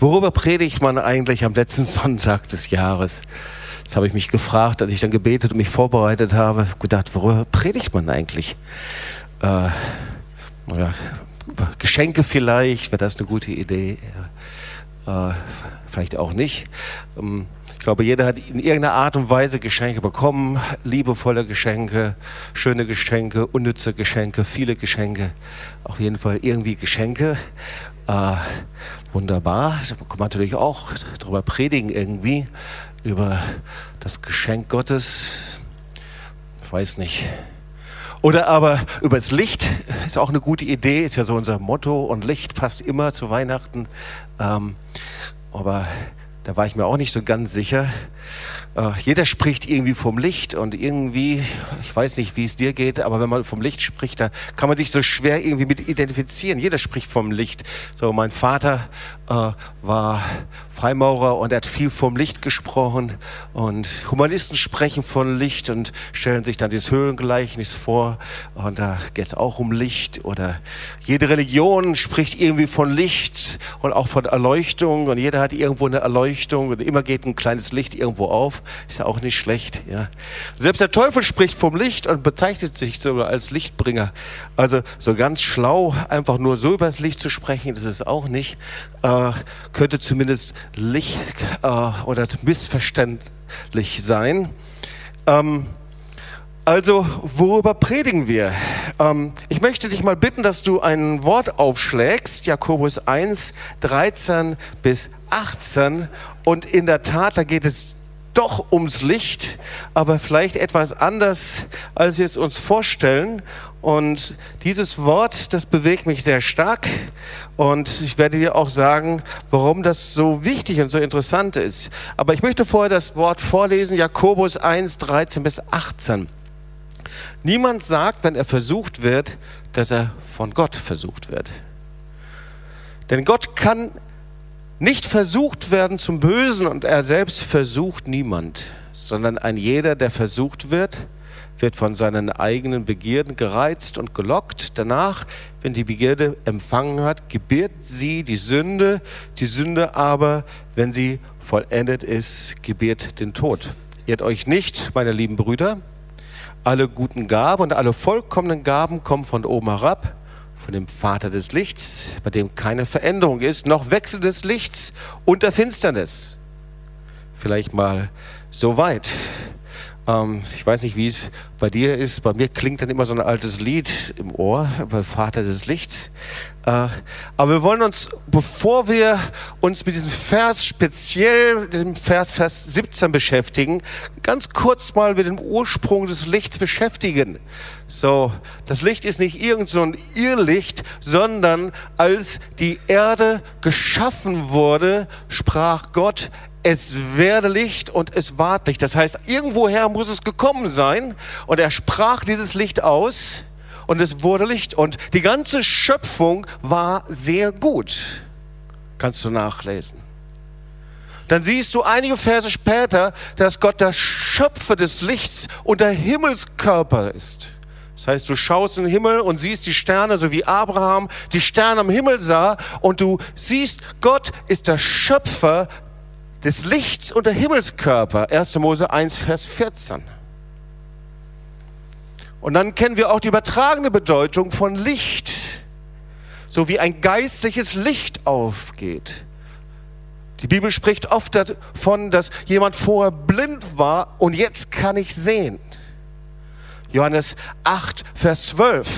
Worüber predigt man eigentlich am letzten Sonntag des Jahres? Das habe ich mich gefragt, als ich dann gebetet und mich vorbereitet habe. Gedacht, worüber predigt man eigentlich? Äh, ja, Geschenke vielleicht, wäre das eine gute Idee? Äh, vielleicht auch nicht. Ähm, ich glaube, jeder hat in irgendeiner Art und Weise Geschenke bekommen. Liebevolle Geschenke, schöne Geschenke, unnütze Geschenke, viele Geschenke. Auf jeden Fall irgendwie Geschenke. Äh, wunderbar. Da kann man natürlich auch darüber predigen irgendwie, über das Geschenk Gottes. Ich weiß nicht. Oder aber über das Licht ist auch eine gute Idee, ist ja so unser Motto und Licht passt immer zu Weihnachten. Ähm, aber da war ich mir auch nicht so ganz sicher. Äh, jeder spricht irgendwie vom Licht und irgendwie, ich weiß nicht, wie es dir geht, aber wenn man vom Licht spricht, da kann man sich so schwer irgendwie mit identifizieren. Jeder spricht vom Licht. So, mein Vater äh, war Freimaurer und er hat viel vom Licht gesprochen und Humanisten sprechen von Licht und stellen sich dann das Höhlengleichnis vor und da geht es auch um Licht oder jede Religion spricht irgendwie von Licht und auch von Erleuchtung und jeder hat irgendwo eine Erleuchtung und immer geht ein kleines Licht irgendwo auf, ist ja auch nicht schlecht. Ja. Selbst der Teufel spricht vom Licht und bezeichnet sich sogar als Lichtbringer. Also so ganz schlau, einfach nur so über das Licht zu sprechen, das ist auch nicht. Äh, könnte zumindest Licht äh, oder missverständlich sein. Ähm, also, worüber predigen wir? Ähm, ich möchte dich mal bitten, dass du ein Wort aufschlägst, Jakobus 1, 13 bis 18. Und in der Tat, da geht es doch ums Licht, aber vielleicht etwas anders, als wir es uns vorstellen. Und dieses Wort, das bewegt mich sehr stark. Und ich werde dir auch sagen, warum das so wichtig und so interessant ist. Aber ich möchte vorher das Wort vorlesen, Jakobus 1, 13 bis 18. Niemand sagt, wenn er versucht wird, dass er von Gott versucht wird. Denn Gott kann nicht versucht werden zum Bösen und er selbst versucht niemand, sondern ein jeder, der versucht wird, wird von seinen eigenen Begierden gereizt und gelockt. Danach, wenn die Begierde empfangen hat, gebiert sie die Sünde. Die Sünde aber, wenn sie vollendet ist, gebiert den Tod. Irrt euch nicht, meine lieben Brüder. Alle guten Gaben und alle vollkommenen Gaben kommen von oben herab, von dem Vater des Lichts, bei dem keine Veränderung ist, noch Wechsel des Lichts und der Finsternis. Vielleicht mal so weit. Ähm, ich weiß nicht, wie es bei dir ist. Bei mir klingt dann immer so ein altes Lied im Ohr, bei Vater des Lichts. Äh, aber wir wollen uns, bevor wir uns mit diesem Vers speziell, diesem Vers, Vers 17 beschäftigen, ganz kurz mal mit dem Ursprung des Lichts beschäftigen. So, das Licht ist nicht irgend so ein Irrlicht, sondern als die Erde geschaffen wurde, sprach Gott, es werde Licht und es ward Licht. Das heißt, irgendwoher muss es gekommen sein und er sprach dieses Licht aus und es wurde Licht und die ganze Schöpfung war sehr gut. Kannst du nachlesen. Dann siehst du einige Verse später, dass Gott der Schöpfer des Lichts und der Himmelskörper ist. Das heißt, du schaust in den Himmel und siehst die Sterne, so wie Abraham die Sterne am Himmel sah, und du siehst, Gott ist der Schöpfer des Lichts und der Himmelskörper. 1. Mose 1, Vers 14. Und dann kennen wir auch die übertragene Bedeutung von Licht, so wie ein geistliches Licht aufgeht. Die Bibel spricht oft davon, dass jemand vorher blind war und jetzt kann ich sehen. Johannes 8, Vers 12.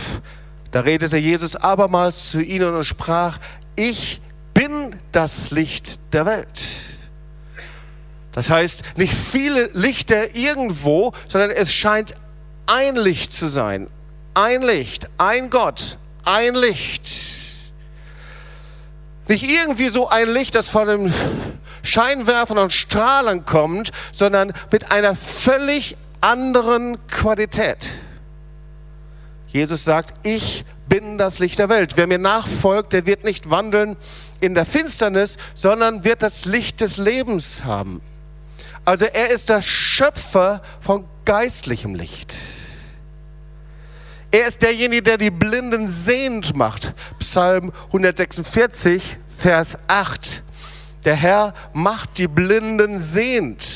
Da redete Jesus abermals zu ihnen und sprach, ich bin das Licht der Welt. Das heißt, nicht viele Lichter irgendwo, sondern es scheint ein Licht zu sein. Ein Licht, ein Gott, ein Licht. Nicht irgendwie so ein Licht, das von einem Scheinwerfern und Strahlen kommt, sondern mit einer völlig anderen Qualität. Jesus sagt, ich bin das Licht der Welt. Wer mir nachfolgt, der wird nicht wandeln in der Finsternis, sondern wird das Licht des Lebens haben. Also er ist der Schöpfer von geistlichem Licht. Er ist derjenige, der die Blinden sehend macht. Psalm 146, Vers 8. Der Herr macht die Blinden sehend.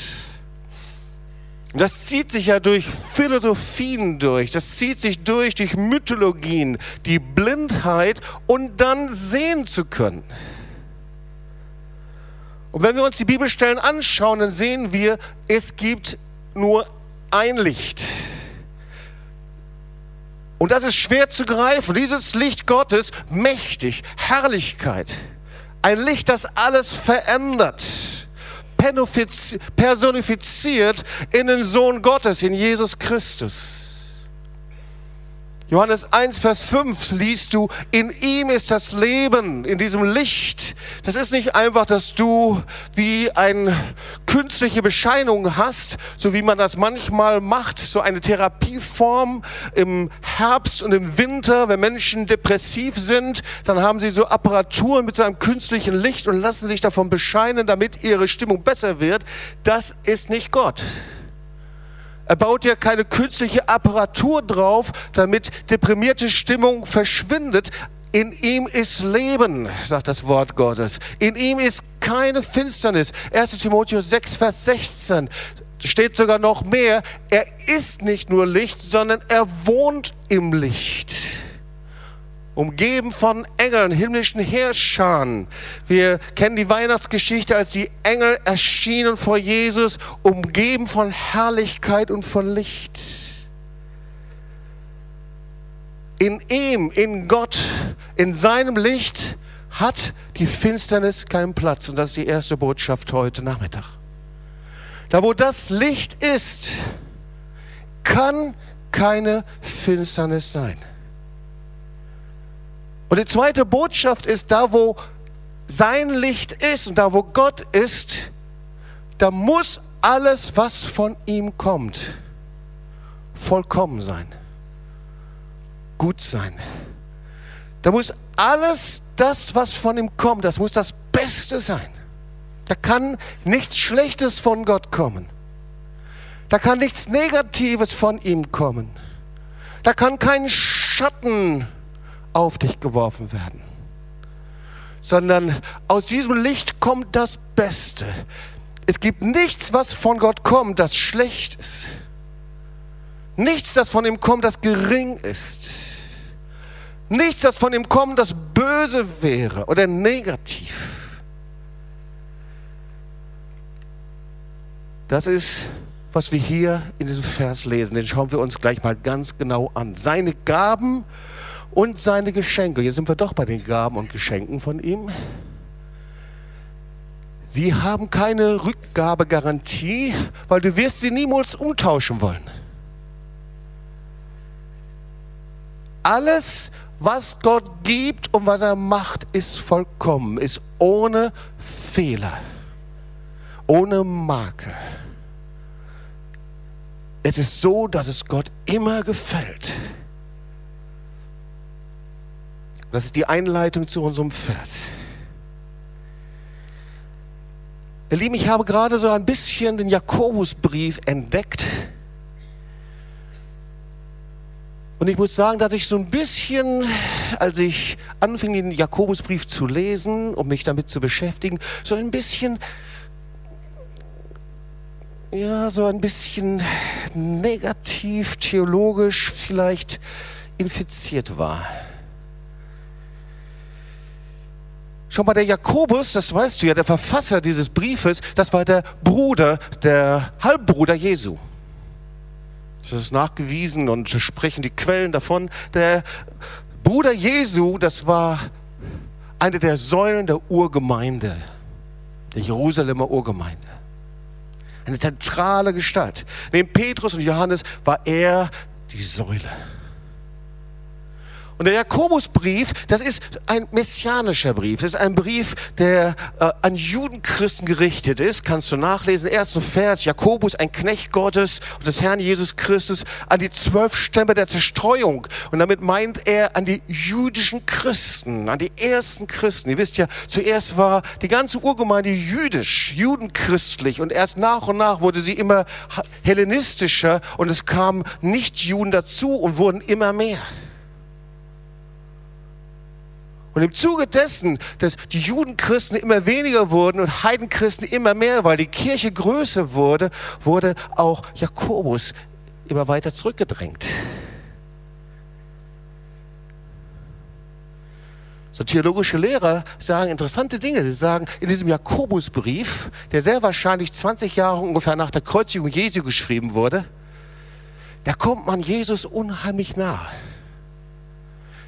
Das zieht sich ja durch Philosophien durch, das zieht sich durch, durch Mythologien, die Blindheit und dann sehen zu können. Und wenn wir uns die Bibelstellen anschauen, dann sehen wir, es gibt nur ein Licht. Und das ist schwer zu greifen. Dieses Licht Gottes, mächtig, Herrlichkeit. Ein Licht, das alles verändert personifiziert in den Sohn Gottes, in Jesus Christus. Johannes 1, Vers 5 liest du, in ihm ist das Leben, in diesem Licht. Das ist nicht einfach, dass du wie eine künstliche Bescheinung hast, so wie man das manchmal macht, so eine Therapieform im Herbst und im Winter, wenn Menschen depressiv sind, dann haben sie so Apparaturen mit so einem künstlichen Licht und lassen sich davon bescheinen, damit ihre Stimmung besser wird. Das ist nicht Gott. Er baut ja keine künstliche Apparatur drauf, damit deprimierte Stimmung verschwindet. In ihm ist Leben, sagt das Wort Gottes. In ihm ist keine Finsternis. 1 Timotheus 6, Vers 16 steht sogar noch mehr. Er ist nicht nur Licht, sondern er wohnt im Licht umgeben von Engeln, himmlischen Herrschern. Wir kennen die Weihnachtsgeschichte, als die Engel erschienen vor Jesus, umgeben von Herrlichkeit und von Licht. In ihm, in Gott, in seinem Licht hat die Finsternis keinen Platz. Und das ist die erste Botschaft heute Nachmittag. Da wo das Licht ist, kann keine Finsternis sein. Und die zweite Botschaft ist, da wo sein Licht ist und da wo Gott ist, da muss alles, was von ihm kommt, vollkommen sein, gut sein. Da muss alles das, was von ihm kommt, das muss das Beste sein. Da kann nichts Schlechtes von Gott kommen. Da kann nichts Negatives von ihm kommen. Da kann kein Schatten auf dich geworfen werden, sondern aus diesem Licht kommt das Beste. Es gibt nichts, was von Gott kommt, das schlecht ist. Nichts, das von ihm kommt, das gering ist. Nichts, das von ihm kommt, das böse wäre oder negativ. Das ist, was wir hier in diesem Vers lesen. Den schauen wir uns gleich mal ganz genau an. Seine Gaben und seine Geschenke. Jetzt sind wir doch bei den Gaben und Geschenken von ihm. Sie haben keine Rückgabegarantie, weil du wirst sie niemals umtauschen wollen. Alles, was Gott gibt und was er macht, ist vollkommen, ist ohne Fehler, ohne Makel. Es ist so, dass es Gott immer gefällt. Das ist die Einleitung zu unserem Vers. Ihr Lieben, ich habe gerade so ein bisschen den Jakobusbrief entdeckt. Und ich muss sagen, dass ich so ein bisschen, als ich anfing, den Jakobusbrief zu lesen, um mich damit zu beschäftigen, so ein bisschen, ja, so ein bisschen negativ, theologisch vielleicht infiziert war. Schon mal der Jakobus, das weißt du ja, der Verfasser dieses Briefes, das war der Bruder, der Halbbruder Jesu. Das ist nachgewiesen und sprechen die Quellen davon. Der Bruder Jesu, das war eine der Säulen der Urgemeinde, der Jerusalemer Urgemeinde. Eine zentrale Gestalt. Neben Petrus und Johannes war er die Säule. Und der Jakobusbrief, das ist ein messianischer Brief. Das ist ein Brief, der äh, an Judenchristen gerichtet ist. Kannst du nachlesen. Erster Vers, Jakobus, ein Knecht Gottes und des Herrn Jesus Christus, an die zwölf Stämme der Zerstreuung. Und damit meint er an die jüdischen Christen, an die ersten Christen. Ihr wisst ja, zuerst war die ganze Urgemeinde jüdisch, judenchristlich. Und erst nach und nach wurde sie immer hellenistischer und es kamen Nichtjuden dazu und wurden immer mehr. Und im Zuge dessen, dass die Judenchristen immer weniger wurden und Heidenchristen immer mehr, weil die Kirche größer wurde, wurde auch Jakobus immer weiter zurückgedrängt. So theologische Lehrer sagen interessante Dinge. Sie sagen, in diesem Jakobusbrief, der sehr wahrscheinlich 20 Jahre ungefähr nach der Kreuzigung Jesu geschrieben wurde, da kommt man Jesus unheimlich nah.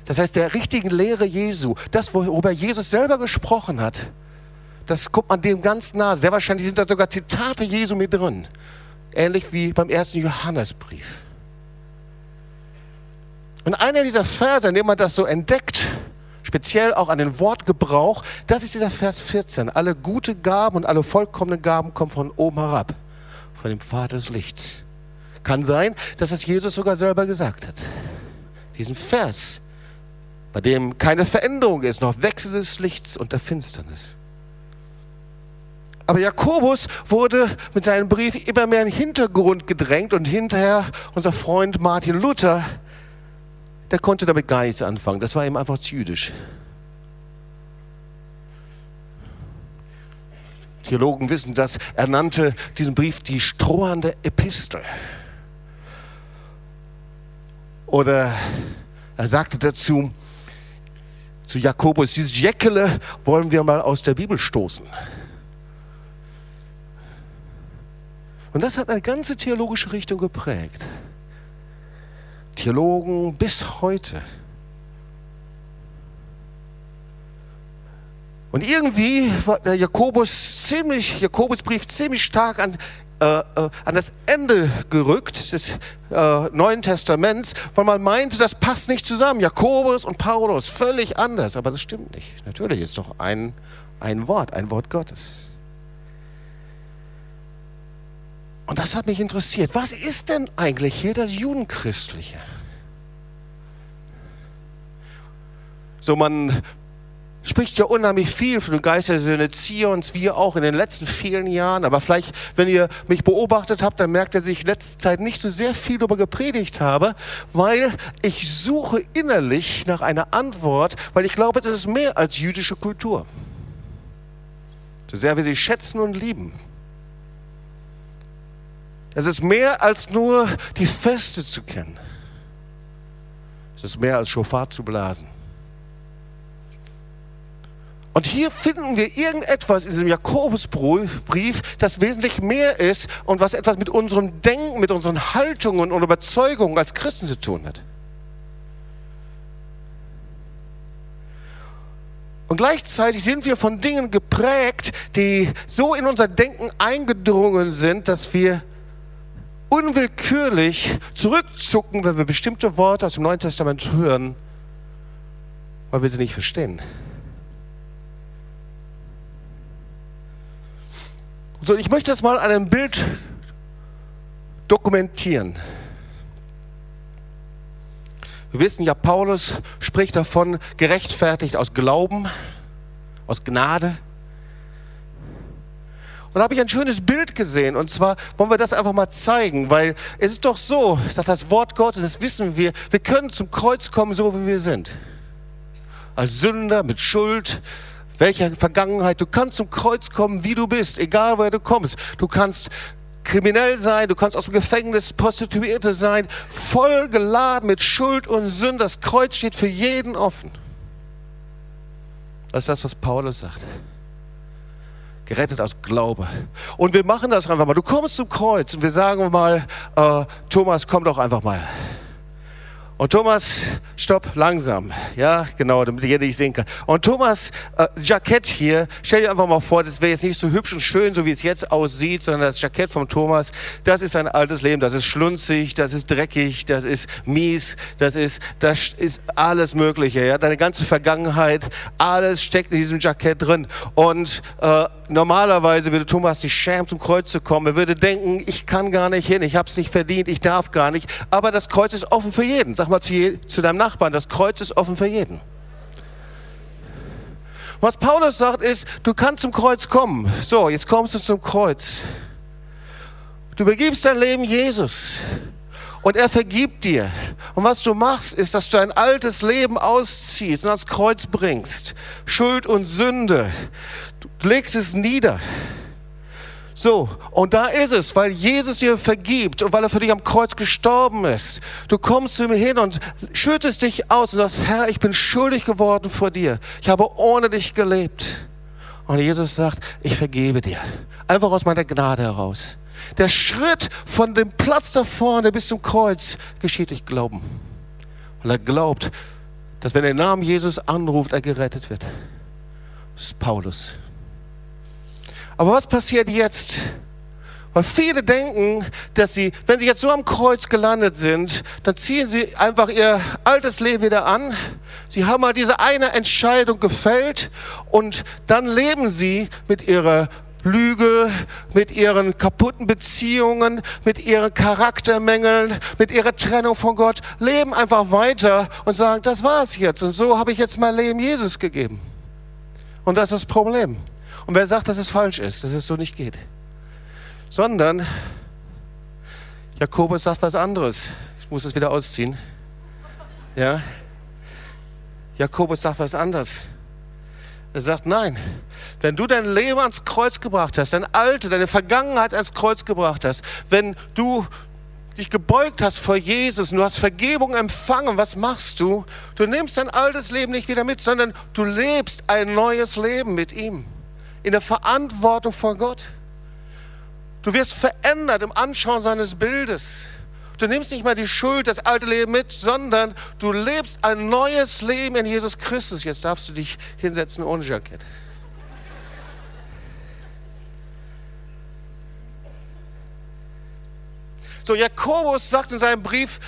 Das heißt, der richtigen Lehre Jesu, das, worüber Jesus selber gesprochen hat, das kommt man dem ganz nah. Sehr wahrscheinlich sind da sogar Zitate Jesu mit drin. Ähnlich wie beim ersten Johannesbrief. Und einer dieser Verse, in dem man das so entdeckt, speziell auch an den Wortgebrauch, das ist dieser Vers 14. Alle gute Gaben und alle vollkommenen Gaben kommen von oben herab, von dem Vater des Lichts. Kann sein, dass es Jesus sogar selber gesagt hat. Diesen Vers, bei dem keine Veränderung ist, noch Wechsel des Lichts und der Finsternis. Aber Jakobus wurde mit seinem Brief immer mehr in den Hintergrund gedrängt und hinterher unser Freund Martin Luther der konnte damit gar nichts anfangen. Das war ihm einfach zu jüdisch. Theologen wissen das. Er nannte diesen Brief die strohende Epistel. Oder er sagte dazu, zu Jakobus, dieses Jäckele wollen wir mal aus der Bibel stoßen. Und das hat eine ganze theologische Richtung geprägt. Theologen bis heute. Und irgendwie war der Jakobus ziemlich, Jakobusbrief ziemlich stark an, äh, äh, an das Ende gerückt des äh, Neuen Testaments, weil man meinte, das passt nicht zusammen. Jakobus und Paulus, völlig anders. Aber das stimmt nicht. Natürlich ist doch ein, ein Wort, ein Wort Gottes. Und das hat mich interessiert. Was ist denn eigentlich hier das Judenchristliche? So, man spricht ja unheimlich viel von den Geistersöhne Zions, wir auch in den letzten vielen Jahren. Aber vielleicht, wenn ihr mich beobachtet habt, dann merkt ihr, dass ich in letzter Zeit nicht so sehr viel darüber gepredigt habe, weil ich suche innerlich nach einer Antwort, weil ich glaube, das ist mehr als jüdische Kultur. So sehr wir sie schätzen und lieben. Es ist mehr als nur die Feste zu kennen. Es ist mehr als Schofar zu blasen. Und hier finden wir irgendetwas in diesem Jakobusbrief, das wesentlich mehr ist und was etwas mit unserem Denken, mit unseren Haltungen und Überzeugungen als Christen zu tun hat. Und gleichzeitig sind wir von Dingen geprägt, die so in unser Denken eingedrungen sind, dass wir unwillkürlich zurückzucken, wenn wir bestimmte Worte aus dem Neuen Testament hören, weil wir sie nicht verstehen. So, ich möchte das mal an einem Bild dokumentieren. Wir wissen ja, Paulus spricht davon, gerechtfertigt aus Glauben, aus Gnade. Und da habe ich ein schönes Bild gesehen. Und zwar wollen wir das einfach mal zeigen, weil es ist doch so, sagt das Wort Gottes, das wissen wir, wir können zum Kreuz kommen, so wie wir sind. Als Sünder mit Schuld, welcher Vergangenheit. Du kannst zum Kreuz kommen, wie du bist, egal woher du kommst. Du kannst kriminell sein, du kannst aus dem Gefängnis Prostituierte sein, voll geladen mit Schuld und Sünde. Das Kreuz steht für jeden offen. Das ist das, was Paulus sagt. Gerettet aus Glaube. Und wir machen das einfach mal. Du kommst zum Kreuz und wir sagen mal, äh, Thomas, komm doch einfach mal. Und Thomas, stopp, langsam. Ja, genau, damit jeder dich sehen kann. Und Thomas, äh, Jackett hier, stell dir einfach mal vor, das wäre jetzt nicht so hübsch und schön, so wie es jetzt aussieht, sondern das Jackett von Thomas, das ist ein altes Leben, das ist schlunzig, das ist dreckig, das ist mies, das ist, das ist alles Mögliche. Ja, deine ganze Vergangenheit, alles steckt in diesem Jackett drin. Und äh, normalerweise würde Thomas sich schämen, zum Kreuz zu kommen. Er würde denken, ich kann gar nicht hin, ich habe es nicht verdient, ich darf gar nicht. Aber das Kreuz ist offen für jeden. Sag mal zu, je, zu deinem Nachbarn, das Kreuz ist offen für jeden. Was Paulus sagt ist, du kannst zum Kreuz kommen. So, jetzt kommst du zum Kreuz. Du begibst dein Leben Jesus. Und er vergibt dir. Und was du machst, ist, dass du ein altes Leben ausziehst und ans Kreuz bringst. Schuld und Sünde. Du legst es nieder. So, und da ist es, weil Jesus dir vergibt und weil er für dich am Kreuz gestorben ist. Du kommst zu ihm hin und schüttest dich aus und sagst, Herr, ich bin schuldig geworden vor dir. Ich habe ohne dich gelebt. Und Jesus sagt, ich vergebe dir. Einfach aus meiner Gnade heraus. Der Schritt von dem Platz da vorne bis zum Kreuz geschieht durch Glauben. Weil er glaubt, dass wenn er den Namen Jesus anruft, er gerettet wird. Das ist Paulus. Aber was passiert jetzt? Weil viele denken, dass sie, wenn sie jetzt so am Kreuz gelandet sind, dann ziehen sie einfach ihr altes Leben wieder an. Sie haben mal diese eine Entscheidung gefällt und dann leben sie mit ihrer Lüge, mit ihren kaputten Beziehungen, mit ihren Charaktermängeln, mit ihrer Trennung von Gott, leben einfach weiter und sagen, das war's jetzt und so habe ich jetzt mein Leben Jesus gegeben. Und das ist das Problem. Und wer sagt, dass es falsch ist, dass es so nicht geht? Sondern Jakobus sagt was anderes. Ich muss es wieder ausziehen. Ja? Jakobus sagt was anderes. Er sagt, nein, wenn du dein Leben ans Kreuz gebracht hast, dein Alte, deine Vergangenheit ans Kreuz gebracht hast, wenn du dich gebeugt hast vor Jesus und du hast Vergebung empfangen, was machst du? Du nimmst dein altes Leben nicht wieder mit, sondern du lebst ein neues Leben mit ihm in der Verantwortung vor Gott. Du wirst verändert im Anschauen seines Bildes. Du nimmst nicht mal die Schuld, das alte Leben mit, sondern du lebst ein neues Leben in Jesus Christus. Jetzt darfst du dich hinsetzen ohne Jackett. So, Jakobus sagt in seinem Brief,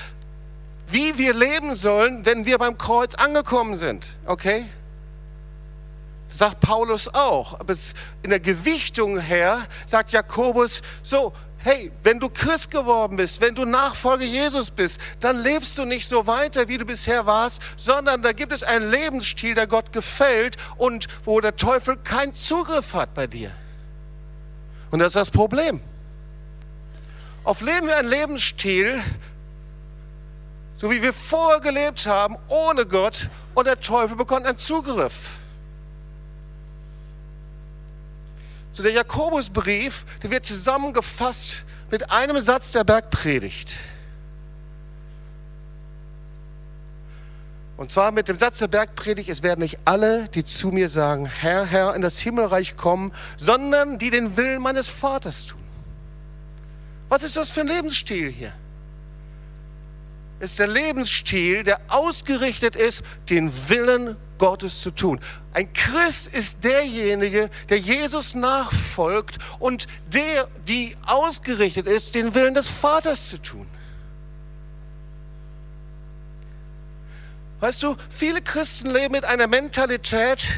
wie wir leben sollen, wenn wir beim Kreuz angekommen sind. Okay? Sagt Paulus auch. Aber in der Gewichtung her sagt Jakobus so, hey, wenn du Christ geworden bist, wenn du Nachfolger Jesus bist, dann lebst du nicht so weiter, wie du bisher warst, sondern da gibt es einen Lebensstil, der Gott gefällt und wo der Teufel keinen Zugriff hat bei dir. Und das ist das Problem. Oft leben wir einen Lebensstil, so wie wir vorher gelebt haben, ohne Gott, und der Teufel bekommt einen Zugriff. Der Jakobusbrief, der wird zusammengefasst mit einem Satz der Bergpredigt. Und zwar mit dem Satz der Bergpredigt, es werden nicht alle, die zu mir sagen, Herr, Herr, in das Himmelreich kommen, sondern die den Willen meines Vaters tun. Was ist das für ein Lebensstil hier? Ist der Lebensstil, der ausgerichtet ist, den Willen Gottes zu tun. Ein Christ ist derjenige, der Jesus nachfolgt und der, die ausgerichtet ist, den Willen des Vaters zu tun. Weißt du, viele Christen leben mit einer Mentalität,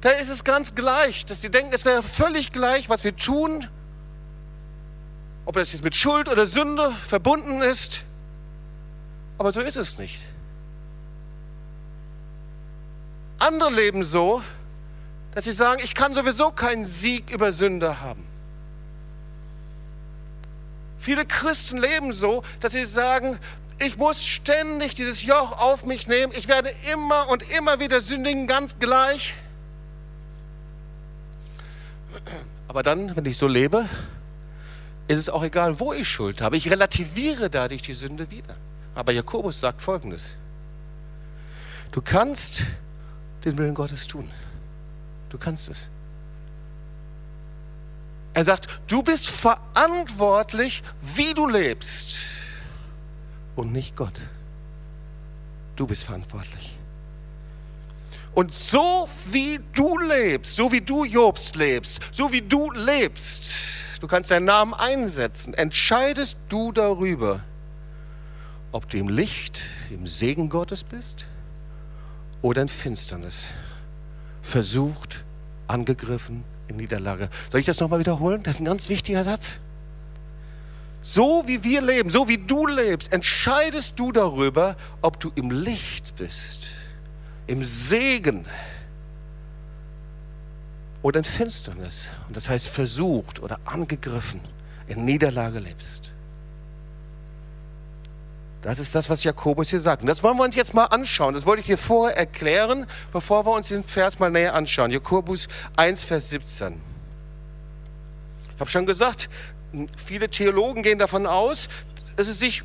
da ist es ganz gleich, dass sie denken, es wäre völlig gleich, was wir tun, ob das jetzt mit Schuld oder Sünde verbunden ist. Aber so ist es nicht. Andere leben so, dass sie sagen, ich kann sowieso keinen Sieg über Sünde haben. Viele Christen leben so, dass sie sagen, ich muss ständig dieses Joch auf mich nehmen, ich werde immer und immer wieder sündigen, ganz gleich. Aber dann, wenn ich so lebe, ist es auch egal, wo ich Schuld habe. Ich relativiere dadurch die Sünde wieder. Aber Jakobus sagt Folgendes. Du kannst den Willen Gottes tun. Du kannst es. Er sagt, du bist verantwortlich, wie du lebst und nicht Gott. Du bist verantwortlich. Und so wie du lebst, so wie du Jobst lebst, so wie du lebst, du kannst deinen Namen einsetzen, entscheidest du darüber, ob du im Licht, im Segen Gottes bist oder in Finsternis. Versucht, angegriffen, in Niederlage. Soll ich das nochmal wiederholen? Das ist ein ganz wichtiger Satz. So wie wir leben, so wie du lebst, entscheidest du darüber, ob du im Licht bist, im Segen oder in Finsternis. Und das heißt versucht oder angegriffen, in Niederlage lebst. Das ist das, was Jakobus hier sagt. Und das wollen wir uns jetzt mal anschauen. Das wollte ich hier vorher erklären, bevor wir uns den Vers mal näher anschauen. Jakobus 1, Vers 17. Ich habe schon gesagt, viele Theologen gehen davon aus, dass es sich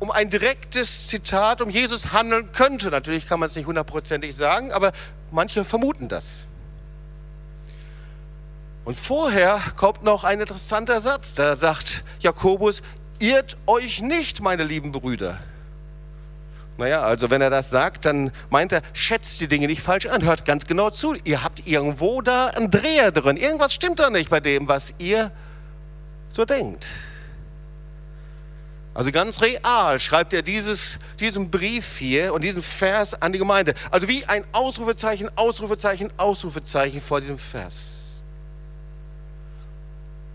um ein direktes Zitat um Jesus handeln könnte. Natürlich kann man es nicht hundertprozentig sagen, aber manche vermuten das. Und vorher kommt noch ein interessanter Satz. Da sagt Jakobus, irrt euch nicht, meine lieben Brüder. Naja, also wenn er das sagt, dann meint er, schätzt die Dinge nicht falsch an, hört ganz genau zu. Ihr habt irgendwo da einen Dreher drin. Irgendwas stimmt da nicht bei dem, was ihr so denkt. Also ganz real schreibt er dieses, diesen Brief hier und diesen Vers an die Gemeinde. Also wie ein Ausrufezeichen, Ausrufezeichen, Ausrufezeichen vor diesem Vers.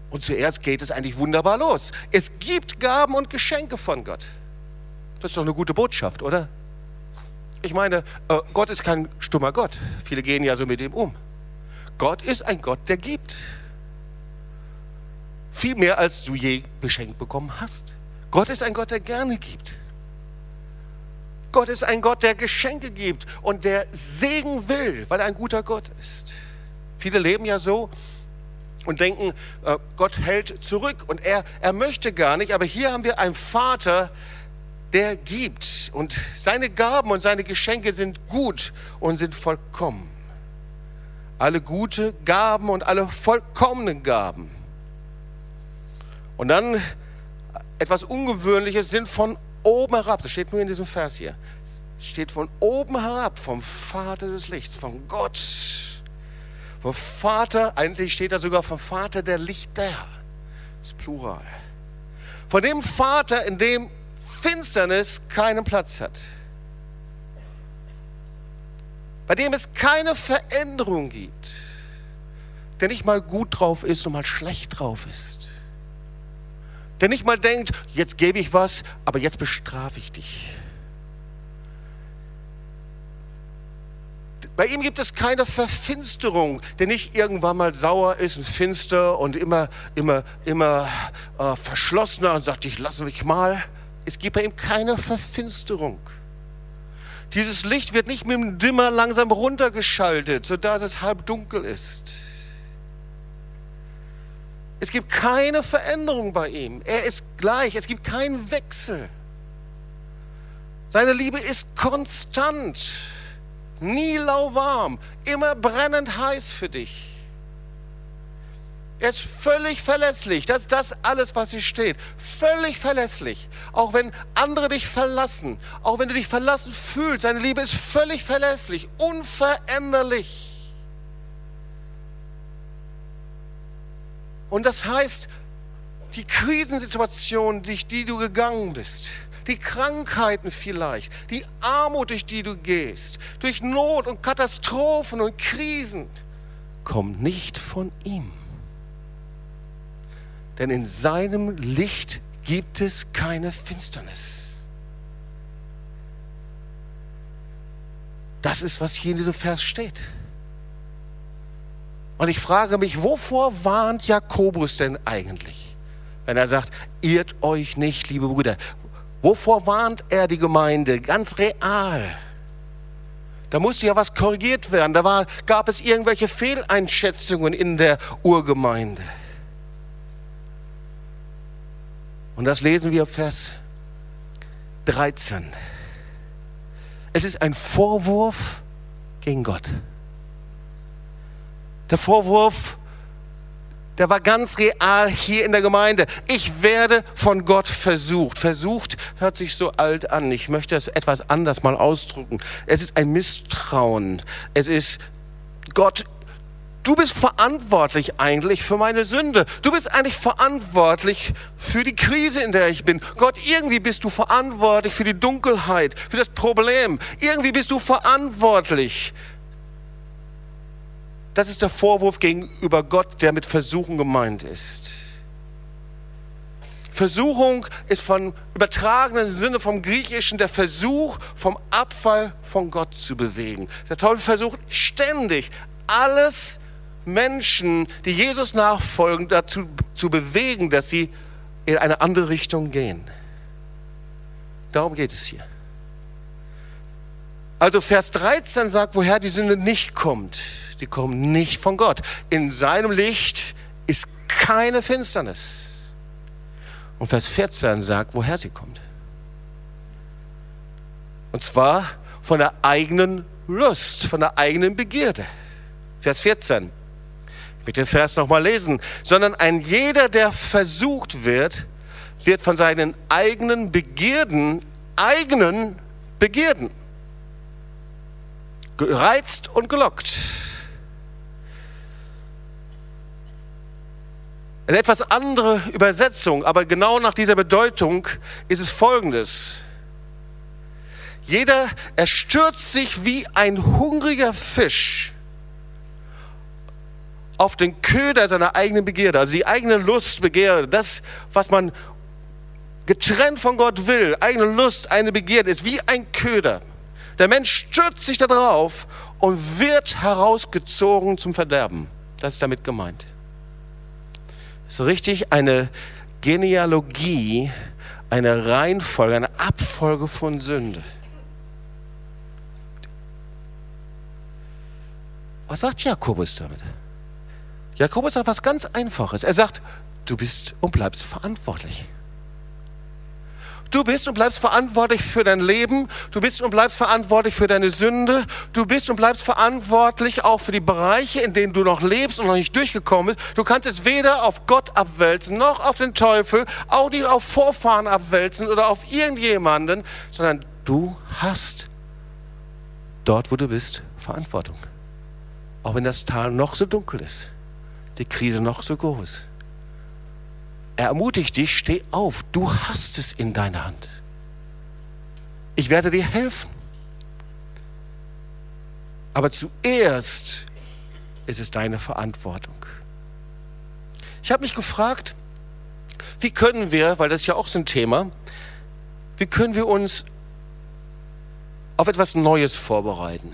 Und zuerst geht es eigentlich wunderbar los. Es gibt Gaben und Geschenke von Gott. Das ist doch eine gute Botschaft, oder? Ich meine, äh, Gott ist kein stummer Gott. Viele gehen ja so mit ihm um. Gott ist ein Gott, der gibt. Viel mehr, als du je beschenkt bekommen hast. Gott ist ein Gott, der gerne gibt. Gott ist ein Gott, der Geschenke gibt und der Segen will, weil er ein guter Gott ist. Viele leben ja so, und denken, äh, Gott hält zurück und er, er möchte gar nicht. Aber hier haben wir einen Vater, der gibt und seine Gaben und seine Geschenke sind gut und sind vollkommen. Alle gute Gaben und alle vollkommenen Gaben. Und dann etwas Ungewöhnliches sind von oben herab. Das steht nur in diesem Vers hier. Steht von oben herab, vom Vater des Lichts, von Gott vom Vater, eigentlich steht da sogar vom Vater der Lichter. Das ist Plural. Von dem Vater, in dem Finsternis keinen Platz hat. Bei dem es keine Veränderung gibt. Der nicht mal gut drauf ist und mal schlecht drauf ist. Der nicht mal denkt, jetzt gebe ich was, aber jetzt bestrafe ich dich. Bei ihm gibt es keine Verfinsterung, der nicht irgendwann mal sauer ist und finster und immer, immer, immer äh, verschlossener und sagt, ich lasse mich mal. Es gibt bei ihm keine Verfinsterung. Dieses Licht wird nicht mit dem Dimmer langsam runtergeschaltet, sodass es halb dunkel ist. Es gibt keine Veränderung bei ihm. Er ist gleich. Es gibt keinen Wechsel. Seine Liebe ist konstant nie lauwarm, immer brennend heiß für dich. Er ist völlig verlässlich. Das ist das alles, was hier steht. Völlig verlässlich. Auch wenn andere dich verlassen, auch wenn du dich verlassen fühlst, seine Liebe ist völlig verlässlich, unveränderlich. Und das heißt, die Krisensituation, durch die du gegangen bist, die Krankheiten vielleicht, die Armut, durch die du gehst, durch Not und Katastrophen und Krisen, kommt nicht von ihm. Denn in seinem Licht gibt es keine Finsternis. Das ist, was hier in diesem Vers steht. Und ich frage mich, wovor warnt Jakobus denn eigentlich? Wenn er sagt, irrt euch nicht, liebe Brüder. Wovor warnt er die Gemeinde? Ganz real. Da musste ja was korrigiert werden. Da war, gab es irgendwelche Fehleinschätzungen in der Urgemeinde. Und das lesen wir Vers 13. Es ist ein Vorwurf gegen Gott. Der Vorwurf der war ganz real hier in der Gemeinde. Ich werde von Gott versucht. Versucht hört sich so alt an. Ich möchte es etwas anders mal ausdrücken. Es ist ein Misstrauen. Es ist Gott, du bist verantwortlich eigentlich für meine Sünde. Du bist eigentlich verantwortlich für die Krise, in der ich bin. Gott, irgendwie bist du verantwortlich für die Dunkelheit, für das Problem. Irgendwie bist du verantwortlich das ist der Vorwurf gegenüber Gott, der mit Versuchung gemeint ist. Versuchung ist von übertragenen Sinne vom Griechischen der Versuch, vom Abfall von Gott zu bewegen. Der Teufel versucht ständig alles Menschen, die Jesus nachfolgen, dazu zu bewegen, dass sie in eine andere Richtung gehen Darum geht es hier. Also Vers 13 sagt, woher die Sünde nicht kommt. Sie kommt nicht von Gott. In seinem Licht ist keine Finsternis. Und Vers 14 sagt, woher sie kommt. Und zwar von der eigenen Lust, von der eigenen Begierde. Vers 14. Ich möchte den Vers nochmal lesen. Sondern ein jeder, der versucht wird, wird von seinen eigenen Begierden, eigenen Begierden, gereizt und gelockt. Eine etwas andere Übersetzung, aber genau nach dieser Bedeutung ist es folgendes. Jeder, er stürzt sich wie ein hungriger Fisch auf den Köder seiner eigenen Begierde, also die eigene Lust, Begehre, das, was man getrennt von Gott will, eigene Lust, eine Begierde, ist wie ein Köder. Der Mensch stürzt sich da drauf und wird herausgezogen zum Verderben. Das ist damit gemeint. Ist richtig eine Genealogie, eine Reihenfolge, eine Abfolge von Sünde. Was sagt Jakobus damit? Jakobus sagt was ganz Einfaches. Er sagt, du bist und bleibst verantwortlich. Du bist und bleibst verantwortlich für dein Leben. Du bist und bleibst verantwortlich für deine Sünde. Du bist und bleibst verantwortlich auch für die Bereiche, in denen du noch lebst und noch nicht durchgekommen bist. Du kannst es weder auf Gott abwälzen, noch auf den Teufel, auch nicht auf Vorfahren abwälzen oder auf irgendjemanden, sondern du hast dort, wo du bist, Verantwortung. Auch wenn das Tal noch so dunkel ist, die Krise noch so groß. Er ermutigt dich, steh auf, du hast es in deiner Hand. Ich werde dir helfen. Aber zuerst ist es deine Verantwortung. Ich habe mich gefragt, wie können wir, weil das ist ja auch so ein Thema, wie können wir uns auf etwas Neues vorbereiten?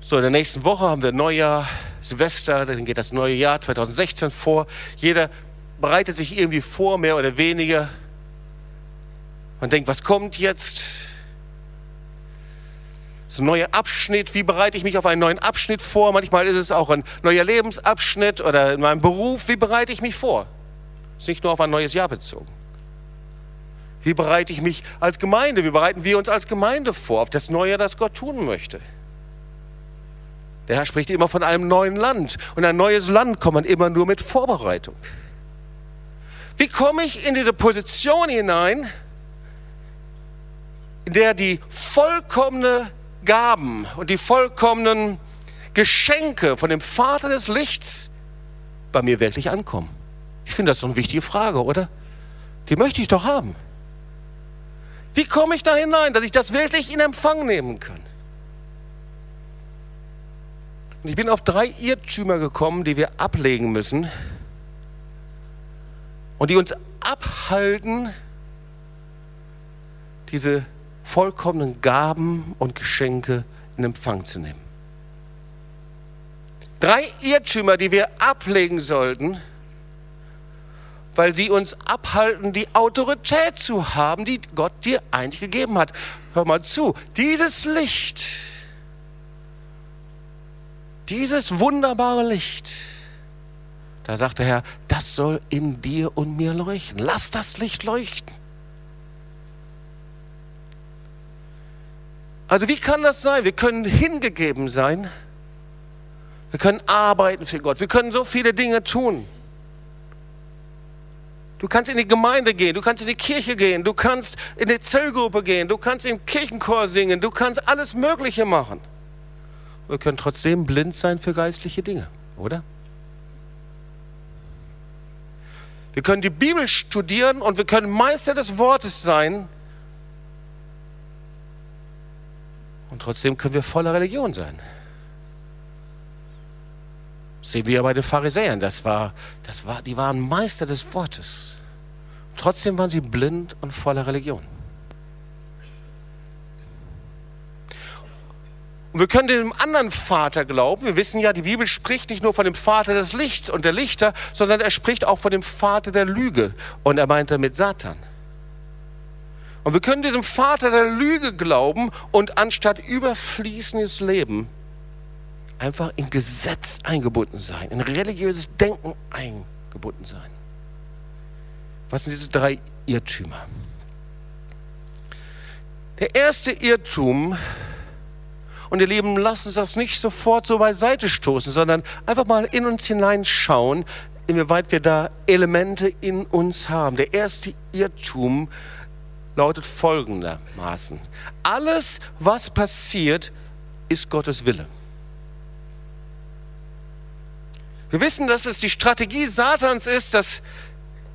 So, in der nächsten Woche haben wir Neujahr, Silvester, dann geht das neue Jahr 2016 vor. Jeder bereitet sich irgendwie vor, mehr oder weniger. Man denkt, was kommt jetzt? So ein neuer Abschnitt, wie bereite ich mich auf einen neuen Abschnitt vor? Manchmal ist es auch ein neuer Lebensabschnitt oder in meinem Beruf, wie bereite ich mich vor? Ist nicht nur auf ein neues Jahr bezogen. Wie bereite ich mich als Gemeinde, wie bereiten wir uns als Gemeinde vor auf das Neue, das Gott tun möchte? Der Herr spricht immer von einem neuen Land. Und ein neues Land kommt man immer nur mit Vorbereitung. Wie komme ich in diese Position hinein, in der die vollkommene Gaben und die vollkommenen Geschenke von dem Vater des Lichts bei mir wirklich ankommen? Ich finde das so eine wichtige Frage, oder? Die möchte ich doch haben. Wie komme ich da hinein, dass ich das wirklich in Empfang nehmen kann? Und ich bin auf drei Irrtümer gekommen, die wir ablegen müssen, und die uns abhalten, diese vollkommenen Gaben und Geschenke in Empfang zu nehmen. Drei Irrtümer, die wir ablegen sollten, weil sie uns abhalten, die Autorität zu haben, die Gott dir eigentlich gegeben hat. Hör mal zu, dieses Licht, dieses wunderbare Licht, da sagt der Herr, das soll in dir und mir leuchten. Lass das Licht leuchten. Also wie kann das sein? Wir können hingegeben sein. Wir können arbeiten für Gott. Wir können so viele Dinge tun. Du kannst in die Gemeinde gehen, du kannst in die Kirche gehen, du kannst in die Zellgruppe gehen, du kannst im Kirchenchor singen, du kannst alles Mögliche machen. Wir können trotzdem blind sein für geistliche Dinge, oder? Wir können die Bibel studieren und wir können Meister des Wortes sein. Und trotzdem können wir voller Religion sein. Sehen wir ja bei den Pharisäern. Das war, das war, die waren Meister des Wortes. Trotzdem waren sie blind und voller Religion. Und wir können dem anderen Vater glauben. Wir wissen ja, die Bibel spricht nicht nur von dem Vater des Lichts und der Lichter, sondern er spricht auch von dem Vater der Lüge. Und er meint damit Satan. Und wir können diesem Vater der Lüge glauben und anstatt überfließendes Leben einfach in Gesetz eingebunden sein, in religiöses Denken eingebunden sein. Was sind diese drei Irrtümer? Der erste Irrtum, und ihr Lieben, lasst uns das nicht sofort so beiseite stoßen, sondern einfach mal in uns hineinschauen, inwieweit wir da Elemente in uns haben. Der erste Irrtum lautet folgendermaßen. Alles, was passiert, ist Gottes Wille. Wir wissen, dass es die Strategie Satans ist, dass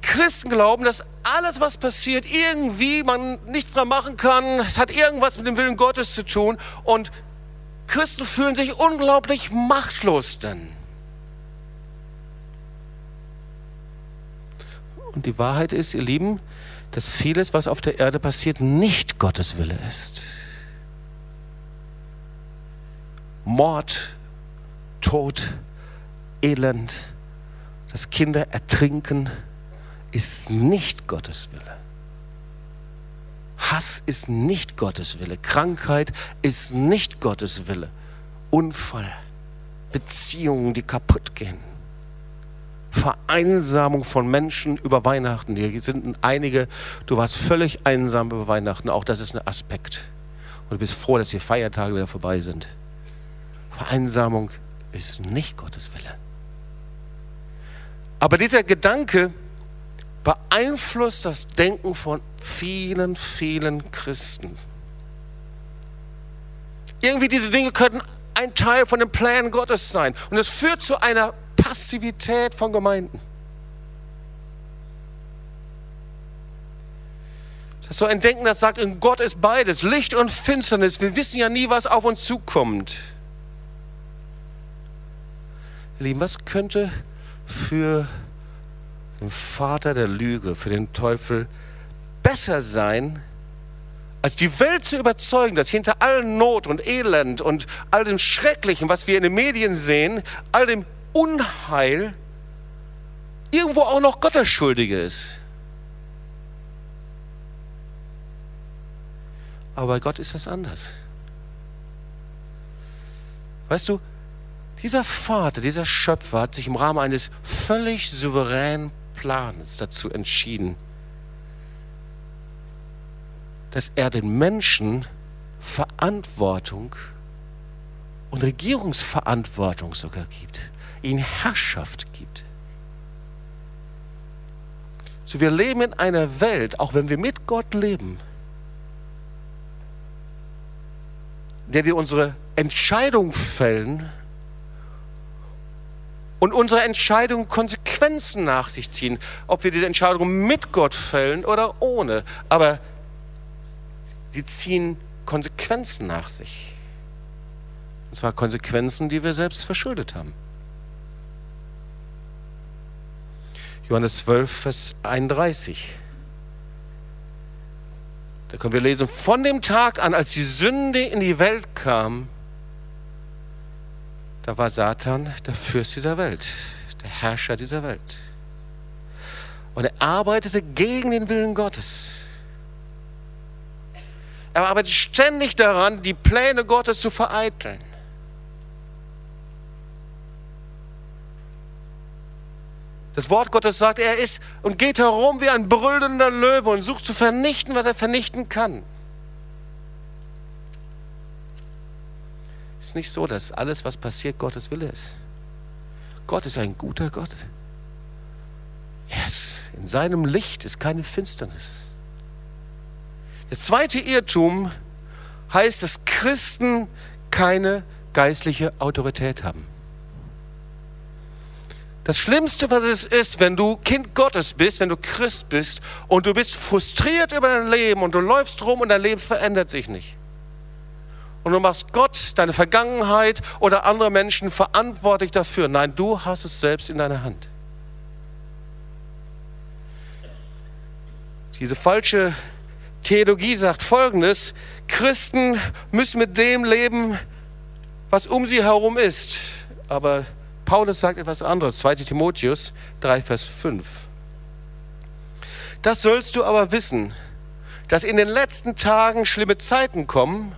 Christen glauben, dass alles, was passiert, irgendwie man nichts dran machen kann. Es hat irgendwas mit dem Willen Gottes zu tun. Und Christen fühlen sich unglaublich machtlos dann. Und die Wahrheit ist, ihr Lieben, dass vieles, was auf der Erde passiert, nicht Gottes Wille ist. Mord, Tod, Elend, dass Kinder ertrinken, ist nicht Gottes Wille. Hass ist nicht Gottes Wille. Krankheit ist nicht Gottes Wille. Unfall, Beziehungen, die kaputt gehen. Vereinsamung von Menschen über Weihnachten. Hier sind einige, du warst völlig einsam über Weihnachten. Auch das ist ein Aspekt. Und du bist froh, dass die Feiertage wieder vorbei sind. Vereinsamung ist nicht Gottes Wille. Aber dieser Gedanke beeinflusst das Denken von vielen, vielen Christen. Irgendwie diese Dinge könnten ein Teil von dem Plan Gottes sein. Und es führt zu einer Passivität von Gemeinden. Das ist so ein Denken, das sagt, in Gott ist beides, Licht und Finsternis. Wir wissen ja nie, was auf uns zukommt. Ihr Lieben, was könnte für den Vater der Lüge, für den Teufel besser sein, als die Welt zu überzeugen, dass hinter allen Not und Elend und all dem Schrecklichen, was wir in den Medien sehen, all dem Unheil irgendwo auch noch Gott der Schuldige ist. Aber bei Gott ist das anders. Weißt du, dieser Vater, dieser Schöpfer hat sich im Rahmen eines völlig souveränen Plans dazu entschieden, dass er den Menschen Verantwortung und Regierungsverantwortung sogar gibt ihnen Herrschaft gibt. So, wir leben in einer Welt, auch wenn wir mit Gott leben, in der wir unsere Entscheidung fällen und unsere Entscheidungen Konsequenzen nach sich ziehen, ob wir diese Entscheidung mit Gott fällen oder ohne. Aber sie ziehen Konsequenzen nach sich. Und zwar Konsequenzen, die wir selbst verschuldet haben. Johannes 12, Vers 31. Da können wir lesen, von dem Tag an, als die Sünde in die Welt kam, da war Satan der Fürst dieser Welt, der Herrscher dieser Welt. Und er arbeitete gegen den Willen Gottes. Er arbeitet ständig daran, die Pläne Gottes zu vereiteln. Das Wort Gottes sagt, er ist und geht herum wie ein brüllender Löwe und sucht zu vernichten, was er vernichten kann. Es ist nicht so, dass alles, was passiert, Gottes Wille ist. Gott ist ein guter Gott. Yes. In seinem Licht ist keine Finsternis. Der zweite Irrtum heißt, dass Christen keine geistliche Autorität haben. Das Schlimmste, was es ist, wenn du Kind Gottes bist, wenn du Christ bist und du bist frustriert über dein Leben und du läufst rum und dein Leben verändert sich nicht. Und du machst Gott, deine Vergangenheit oder andere Menschen verantwortlich dafür. Nein, du hast es selbst in deiner Hand. Diese falsche Theologie sagt Folgendes, Christen müssen mit dem leben, was um sie herum ist. Aber Paulus sagt etwas anderes, 2 Timotheus 3, Vers 5. Das sollst du aber wissen, dass in den letzten Tagen schlimme Zeiten kommen.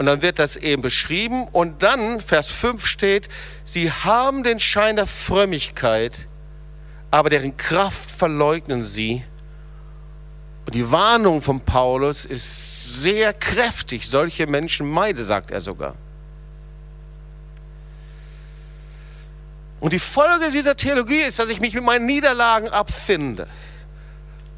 Und dann wird das eben beschrieben. Und dann, Vers 5 steht, sie haben den Schein der Frömmigkeit, aber deren Kraft verleugnen sie. Und die Warnung von Paulus ist sehr kräftig. Solche Menschen meide, sagt er sogar. Und die Folge dieser Theologie ist, dass ich mich mit meinen Niederlagen abfinde.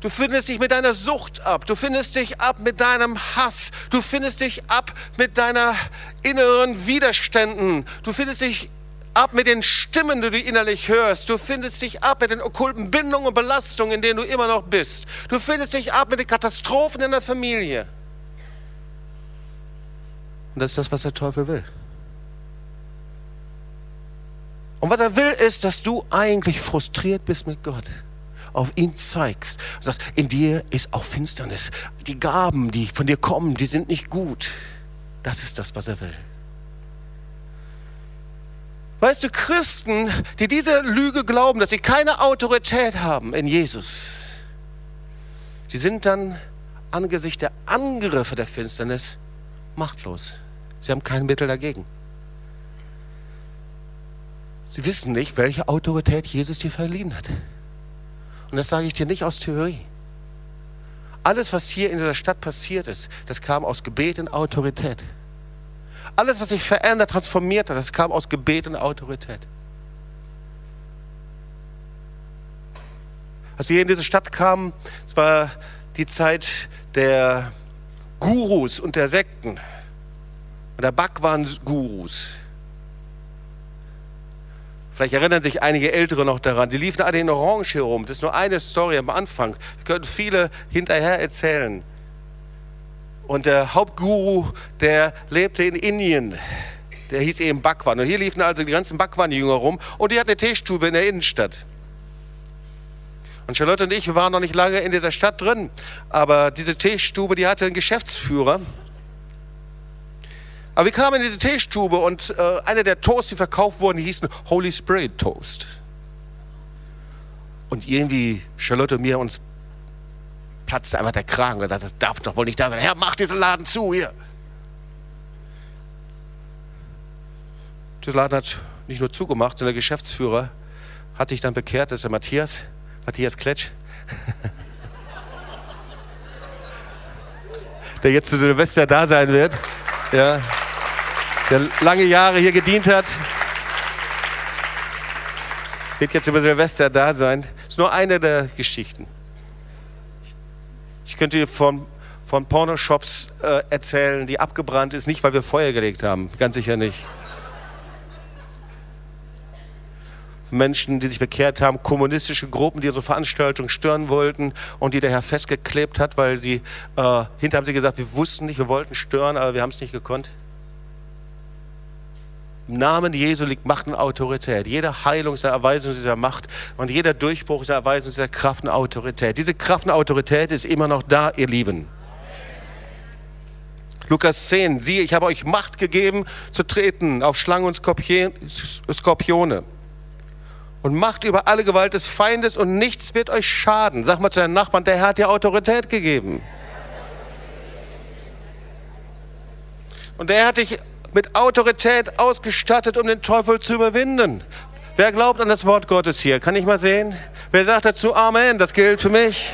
Du findest dich mit deiner Sucht ab. Du findest dich ab mit deinem Hass. Du findest dich ab mit deiner inneren Widerständen. Du findest dich ab mit den Stimmen, die du innerlich hörst. Du findest dich ab mit den okkulten Bindungen und Belastungen, in denen du immer noch bist. Du findest dich ab mit den Katastrophen in der Familie. Und das ist das, was der Teufel will. Und was er will, ist, dass du eigentlich frustriert bist mit Gott. Auf ihn zeigst. Und sagst, in dir ist auch Finsternis. Die Gaben, die von dir kommen, die sind nicht gut. Das ist das, was er will. Weißt du, Christen, die diese Lüge glauben, dass sie keine Autorität haben in Jesus, sie sind dann angesichts der Angriffe der Finsternis machtlos. Sie haben kein Mittel dagegen. Sie wissen nicht, welche Autorität Jesus dir verliehen hat. Und das sage ich dir nicht aus Theorie. Alles, was hier in dieser Stadt passiert ist, das kam aus Gebet und Autorität. Alles, was sich verändert, transformiert hat, das kam aus Gebet und Autorität. Als wir hier in diese Stadt kamen, es war die Zeit der Gurus und der Sekten und der Bhagwan-Gurus. Vielleicht erinnern sich einige Ältere noch daran. Die liefen alle in Orange herum. Das ist nur eine Story am Anfang. Wir können viele hinterher erzählen. Und der Hauptguru, der lebte in Indien. Der hieß eben Bhagwan. Und hier liefen also die ganzen Bhagwan-Jünger rum. Und die hatten eine Teestube in der Innenstadt. Und Charlotte und ich, wir waren noch nicht lange in dieser Stadt drin. Aber diese Teestube, die hatte einen Geschäftsführer. Aber wir kamen in diese Teestube und äh, einer der Toasts, die verkauft wurden, die hießen Holy Spirit Toast. Und irgendwie Charlotte und mir uns platzte einfach der Kragen und gesagt, das darf doch wohl nicht da sein. Herr, mach diesen Laden zu hier. Der Laden hat nicht nur zugemacht, sondern der Geschäftsführer hat sich dann bekehrt, das ist der Matthias, Matthias Kletsch. der jetzt zu Silvester da sein wird. Ja der lange Jahre hier gedient hat, wird jetzt über Silvester da sein. Ist nur eine der Geschichten. Ich könnte von, von Pornoshops äh, erzählen, die abgebrannt ist, nicht weil wir Feuer gelegt haben, ganz sicher nicht. Menschen, die sich bekehrt haben, kommunistische Gruppen, die unsere Veranstaltung stören wollten und die der Herr festgeklebt hat, weil sie, äh, hinter haben sie gesagt, wir wussten nicht, wir wollten stören, aber wir haben es nicht gekonnt. Im Namen Jesu liegt Macht und Autorität. Jede Heilung ist eine Erweisung dieser Macht und jeder Durchbruch ist eine Erweisung dieser Kraft und Autorität. Diese Kraft und Autorität ist immer noch da, ihr Lieben. Lukas 10, siehe, ich habe euch Macht gegeben, zu treten auf Schlangen und Skorpione. Und Macht über alle Gewalt des Feindes und nichts wird euch schaden. Sag mal zu deinem Nachbarn, der hat dir Autorität gegeben. Und er hat dich mit Autorität ausgestattet, um den Teufel zu überwinden. Wer glaubt an das Wort Gottes hier? Kann ich mal sehen? Wer sagt dazu Amen? Das gilt für mich.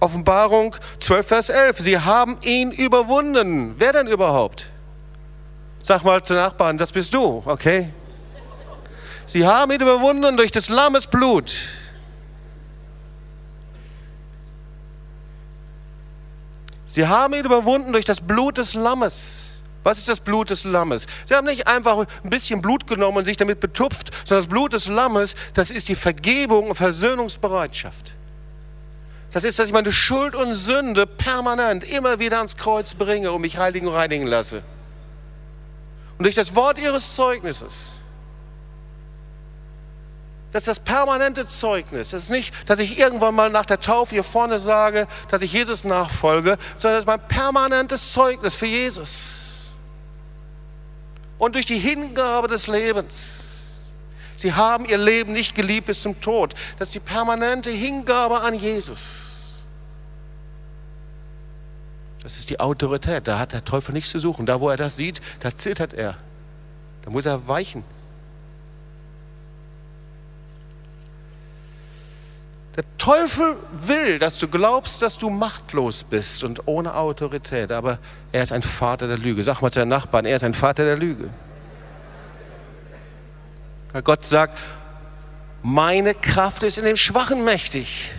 Offenbarung 12, Vers 11. Sie haben ihn überwunden. Wer denn überhaupt? Sag mal zu Nachbarn, das bist du, okay? Sie haben ihn überwunden durch des Lammes Blut. Sie haben ihn überwunden durch das Blut des Lammes. Was ist das Blut des Lammes? Sie haben nicht einfach ein bisschen Blut genommen und sich damit betupft, sondern das Blut des Lammes, das ist die Vergebung und Versöhnungsbereitschaft. Das ist, dass ich meine Schuld und Sünde permanent immer wieder ans Kreuz bringe und mich heiligen und reinigen lasse. Und durch das Wort ihres Zeugnisses, das ist das permanente Zeugnis. Das ist nicht, dass ich irgendwann mal nach der Taufe hier vorne sage, dass ich Jesus nachfolge, sondern das ist mein permanentes Zeugnis für Jesus und durch die Hingabe des Lebens. Sie haben ihr Leben nicht geliebt bis zum Tod. Das ist die permanente Hingabe an Jesus. Das ist die Autorität. Da hat der Teufel nichts zu suchen. Da, wo er das sieht, da zittert er. Da muss er weichen. Der Teufel will, dass du glaubst, dass du machtlos bist und ohne Autorität. Aber er ist ein Vater der Lüge. Sag mal zu deinen Nachbarn, er ist ein Vater der Lüge. Weil Gott sagt, meine Kraft ist in dem Schwachen mächtig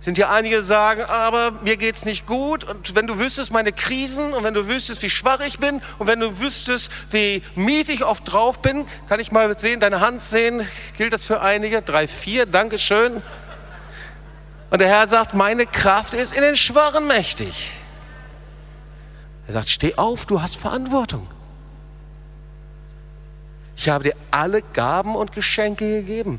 sind ja einige, sagen, aber mir geht es nicht gut und wenn du wüsstest meine Krisen und wenn du wüsstest, wie schwach ich bin und wenn du wüsstest, wie mies ich oft drauf bin, kann ich mal sehen, deine Hand sehen, gilt das für einige? Drei, vier, Dankeschön. Und der Herr sagt, meine Kraft ist in den Schwachen mächtig. Er sagt, steh auf, du hast Verantwortung. Ich habe dir alle Gaben und Geschenke gegeben.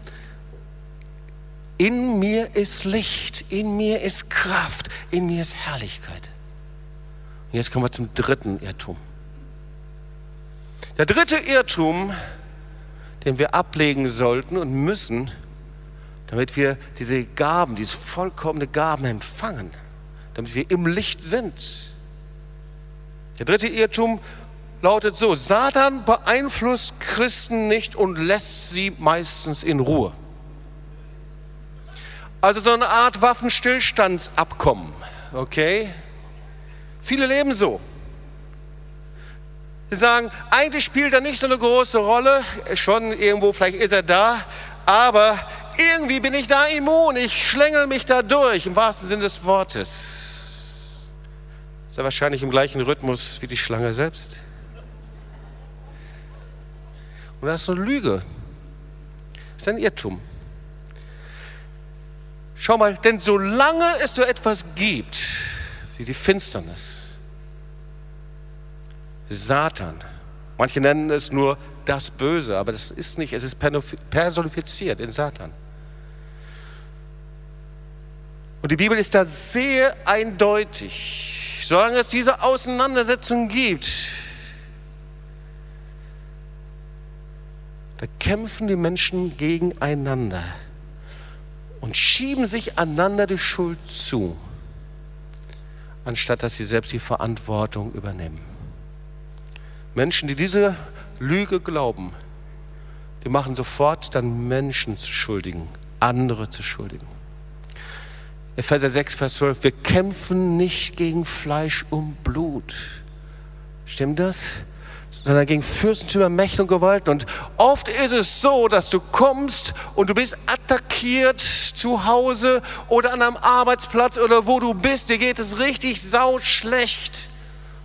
In mir ist Licht, in mir ist Kraft, in mir ist Herrlichkeit. Und jetzt kommen wir zum dritten Irrtum. Der dritte Irrtum, den wir ablegen sollten und müssen, damit wir diese Gaben, diese vollkommene Gaben empfangen, damit wir im Licht sind. Der dritte Irrtum lautet so, Satan beeinflusst Christen nicht und lässt sie meistens in Ruhe. Also so eine Art Waffenstillstandsabkommen, okay? Viele leben so. Sie sagen, eigentlich spielt er nicht so eine große Rolle, schon irgendwo, vielleicht ist er da, aber irgendwie bin ich da immun, ich schlängel mich da durch, im wahrsten Sinne des Wortes. Ist er wahrscheinlich im gleichen Rhythmus wie die Schlange selbst. Und das ist eine Lüge. Das ist ein Irrtum. Schau mal, denn solange es so etwas gibt wie die Finsternis, Satan, manche nennen es nur das Böse, aber das ist nicht, es ist personifiziert in Satan. Und die Bibel ist da sehr eindeutig. Solange es diese Auseinandersetzung gibt, da kämpfen die Menschen gegeneinander und schieben sich einander die Schuld zu, anstatt dass sie selbst die Verantwortung übernehmen. Menschen, die diese Lüge glauben, die machen sofort dann Menschen zu Schuldigen, andere zu Schuldigen. Epheser 6, Vers 12, wir kämpfen nicht gegen Fleisch und Blut. Stimmt das? Sondern gegen Fürstentümer, Mächte und Gewalten. Und oft ist es so, dass du kommst und du bist attackiert zu Hause oder an einem Arbeitsplatz oder wo du bist. Dir geht es richtig sau schlecht.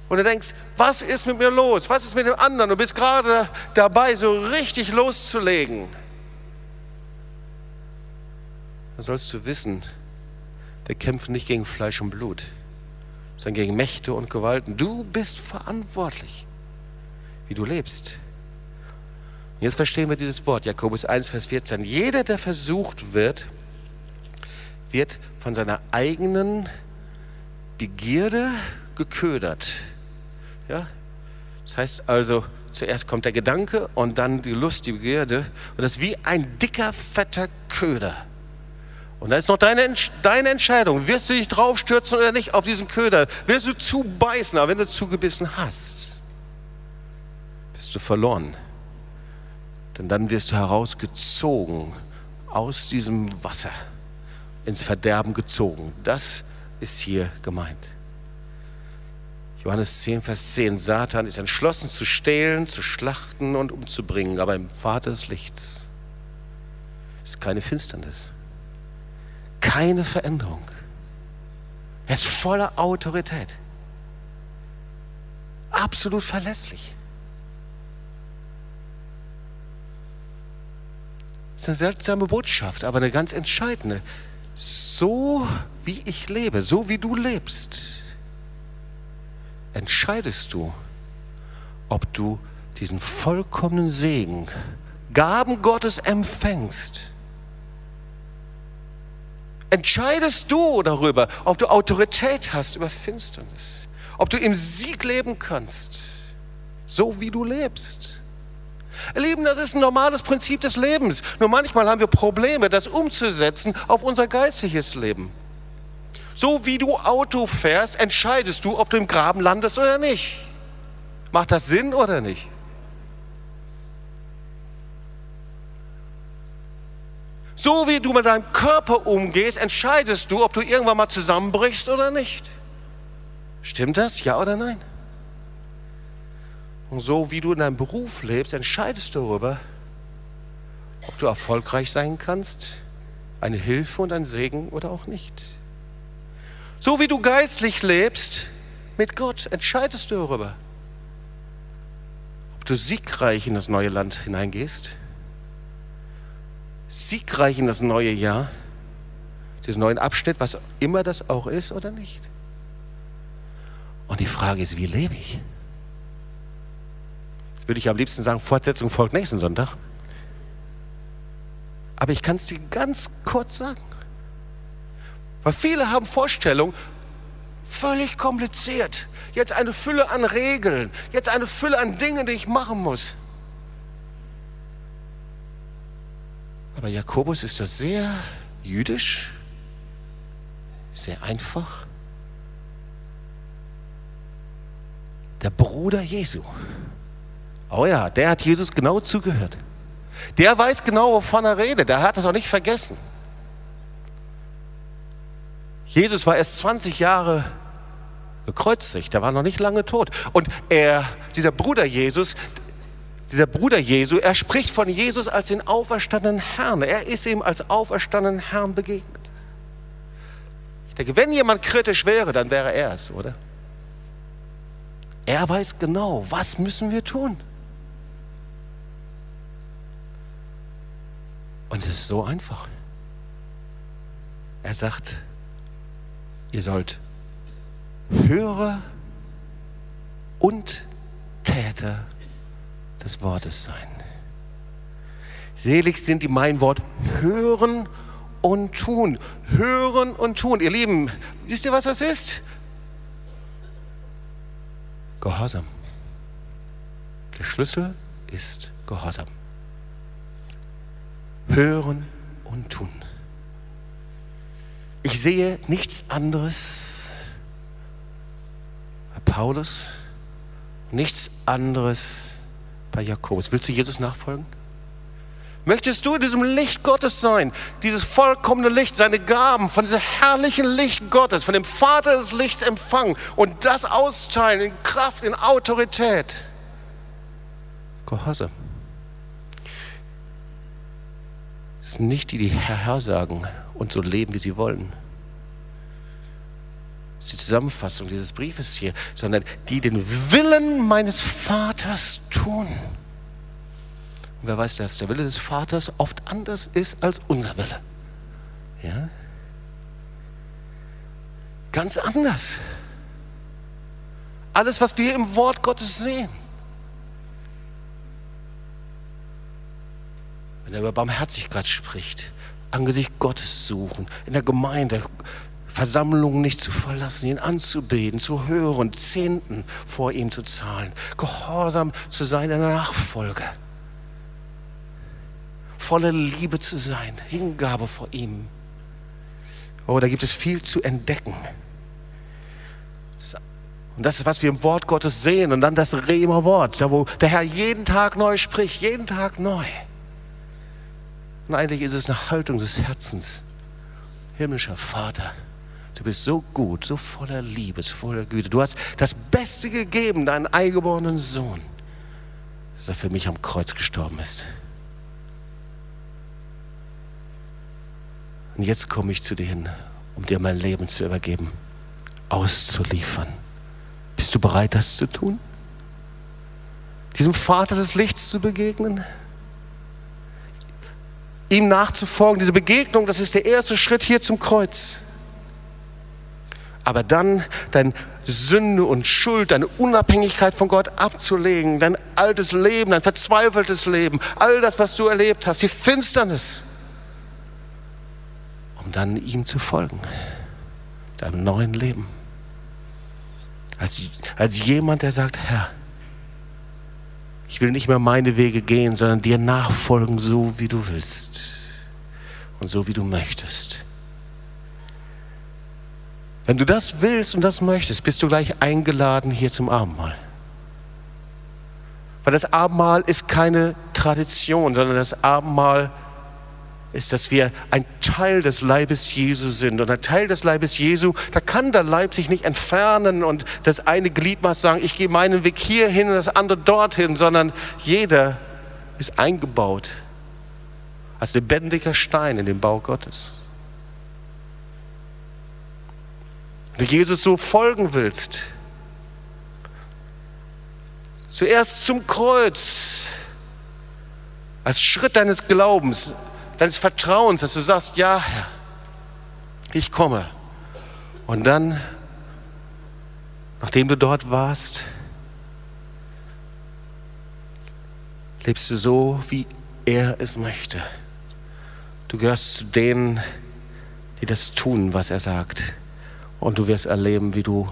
Und du denkst, was ist mit mir los? Was ist mit dem anderen? Du bist gerade dabei, so richtig loszulegen. Da sollst du wissen, wir kämpfen nicht gegen Fleisch und Blut, sondern gegen Mächte und Gewalten. Du bist verantwortlich wie du lebst. Jetzt verstehen wir dieses Wort, Jakobus 1, Vers 14. Jeder, der versucht wird, wird von seiner eigenen Begierde geködert. Ja? Das heißt also, zuerst kommt der Gedanke und dann die Lust, die Begierde. Und das ist wie ein dicker, fetter Köder. Und da ist noch deine, deine Entscheidung. Wirst du dich draufstürzen oder nicht auf diesen Köder? Wirst du zubeißen, aber wenn du zugebissen hast, bist du verloren. Denn dann wirst du herausgezogen aus diesem Wasser, ins Verderben gezogen. Das ist hier gemeint. Johannes 10, Vers 10. Satan ist entschlossen zu stehlen, zu schlachten und umzubringen, aber im Vater des Lichts ist keine Finsternis, keine Veränderung. Er ist voller Autorität, absolut verlässlich. Das ist eine seltsame Botschaft, aber eine ganz entscheidende. So wie ich lebe, so wie du lebst, entscheidest du, ob du diesen vollkommenen Segen, Gaben Gottes empfängst. Entscheidest du darüber, ob du Autorität hast über Finsternis, ob du im Sieg leben kannst, so wie du lebst. Ihr Lieben, das ist ein normales Prinzip des Lebens. Nur manchmal haben wir Probleme, das umzusetzen auf unser geistliches Leben. So wie du Auto fährst, entscheidest du, ob du im Graben landest oder nicht. Macht das Sinn oder nicht? So wie du mit deinem Körper umgehst, entscheidest du, ob du irgendwann mal zusammenbrichst oder nicht. Stimmt das? Ja oder nein? Und so wie du in deinem Beruf lebst, entscheidest du darüber, ob du erfolgreich sein kannst, eine Hilfe und ein Segen oder auch nicht. So wie du geistlich lebst mit Gott, entscheidest du darüber, ob du siegreich in das neue Land hineingehst siegreich in das neue Jahr, diesen neuen Abschnitt, was immer das auch ist oder nicht. Und die Frage ist, wie lebe ich? Würde ich am liebsten sagen, Fortsetzung folgt nächsten Sonntag. Aber ich kann es dir ganz kurz sagen. Weil viele haben Vorstellungen, völlig kompliziert. Jetzt eine Fülle an Regeln, jetzt eine Fülle an Dingen, die ich machen muss. Aber Jakobus ist das sehr jüdisch, sehr einfach. Der Bruder Jesu. Oh ja, der hat Jesus genau zugehört. Der weiß genau, wovon er redet. Der hat es auch nicht vergessen. Jesus war erst 20 Jahre gekreuzigt, der war noch nicht lange tot. Und er, dieser Bruder Jesus, dieser Bruder Jesu, er spricht von Jesus als den auferstandenen Herrn. Er ist ihm als auferstandenen Herrn begegnet. Ich denke, wenn jemand kritisch wäre, dann wäre er es, oder? Er weiß genau, was müssen wir tun. Und es ist so einfach. Er sagt, ihr sollt Hörer und Täter des Wortes sein. Selig sind die mein Wort hören und tun. Hören und tun. Ihr Lieben, wisst ihr, was das ist? Gehorsam. Der Schlüssel ist Gehorsam. Hören und tun. Ich sehe nichts anderes bei Paulus, nichts anderes bei Jakobus. Willst du Jesus nachfolgen? Möchtest du in diesem Licht Gottes sein? Dieses vollkommene Licht, seine Gaben von diesem herrlichen Licht Gottes, von dem Vater des Lichts empfangen und das austeilen in Kraft, in Autorität. Gehorsam. Es sind nicht die, die Herr sagen und so leben, wie sie wollen. Das ist die Zusammenfassung dieses Briefes hier, sondern die den Willen meines Vaters tun. Und wer weiß das? Der Wille des Vaters oft anders ist als unser Wille. Ja? Ganz anders. Alles, was wir im Wort Gottes sehen. Wenn er über Barmherzigkeit spricht, Angesicht Gottes suchen, in der Gemeinde Versammlungen nicht zu verlassen, ihn anzubeten, zu hören, Zehnten vor ihm zu zahlen, gehorsam zu sein in der Nachfolge, voller Liebe zu sein, Hingabe vor ihm. Oh, da gibt es viel zu entdecken. Und das ist, was wir im Wort Gottes sehen. Und dann das Rema Wort, da wo der Herr jeden Tag neu spricht, jeden Tag neu. Und eigentlich ist es eine Haltung des Herzens. Himmlischer Vater, Du bist so gut, so voller Liebe, so voller Güte. Du hast das Beste gegeben, deinen eingeborenen Sohn, dass er für mich am Kreuz gestorben ist. Und jetzt komme ich zu dir hin, um dir mein Leben zu übergeben, auszuliefern. Bist du bereit, das zu tun? Diesem Vater des Lichts zu begegnen? Ihm nachzufolgen, diese Begegnung, das ist der erste Schritt hier zum Kreuz aber dann dein Sünde und Schuld, deine Unabhängigkeit von Gott abzulegen, dein altes Leben, dein verzweifeltes Leben, all das, was du erlebt hast, die Finsternis, um dann ihm zu folgen, deinem neuen Leben. Als, als jemand, der sagt, Herr, ich will nicht mehr meine Wege gehen, sondern dir nachfolgen, so wie du willst und so wie du möchtest. Wenn du das willst und das möchtest, bist du gleich eingeladen hier zum Abendmahl. Weil das Abendmahl ist keine Tradition, sondern das Abendmahl ist, dass wir ein Teil des Leibes Jesu sind. Und ein Teil des Leibes Jesu, da kann der Leib sich nicht entfernen und das eine Gliedmaß sagen, ich gehe meinen Weg hierhin und das andere dorthin, sondern jeder ist eingebaut als lebendiger Stein in den Bau Gottes. Wenn du Jesus so folgen willst, zuerst zum Kreuz, als Schritt deines Glaubens, deines Vertrauens, dass du sagst, ja Herr, ich komme. Und dann, nachdem du dort warst, lebst du so, wie er es möchte. Du gehörst zu denen, die das tun, was er sagt. Und du wirst erleben, wie du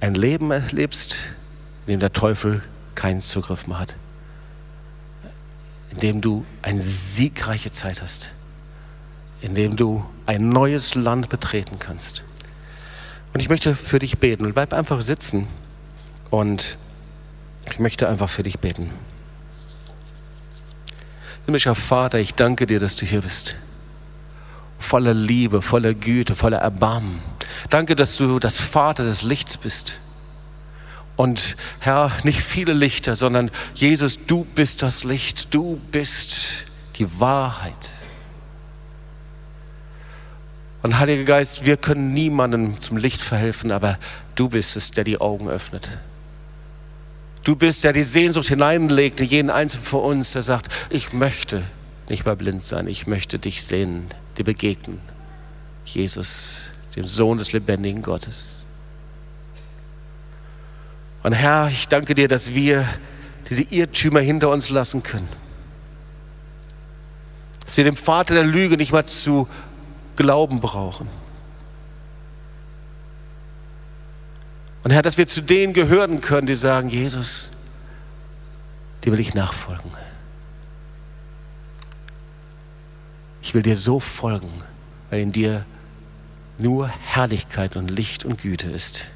ein Leben erlebst, in dem der Teufel keinen Zugriff mehr hat. In dem du eine siegreiche Zeit hast. In dem du ein neues Land betreten kannst. Und ich möchte für dich beten. Und bleib einfach sitzen. Und ich möchte einfach für dich beten. Himmlischer Vater, ich danke dir, dass du hier bist voller Liebe, voller Güte, voller Erbarmen. Danke, dass du das Vater des Lichts bist. Und Herr, nicht viele Lichter, sondern Jesus, du bist das Licht, du bist die Wahrheit. Und Heiliger Geist, wir können niemandem zum Licht verhelfen, aber du bist es, der die Augen öffnet. Du bist, der die Sehnsucht hineinlegt in jeden Einzelnen von uns, der sagt, ich möchte nicht mehr blind sein, ich möchte dich sehen dir begegnen. Jesus, dem Sohn des lebendigen Gottes. Und Herr, ich danke dir, dass wir diese Irrtümer hinter uns lassen können. Dass wir dem Vater der Lüge nicht mal zu glauben brauchen. Und Herr, dass wir zu denen gehören können, die sagen, Jesus, die will ich nachfolgen. Ich will dir so folgen, weil in dir nur Herrlichkeit und Licht und Güte ist.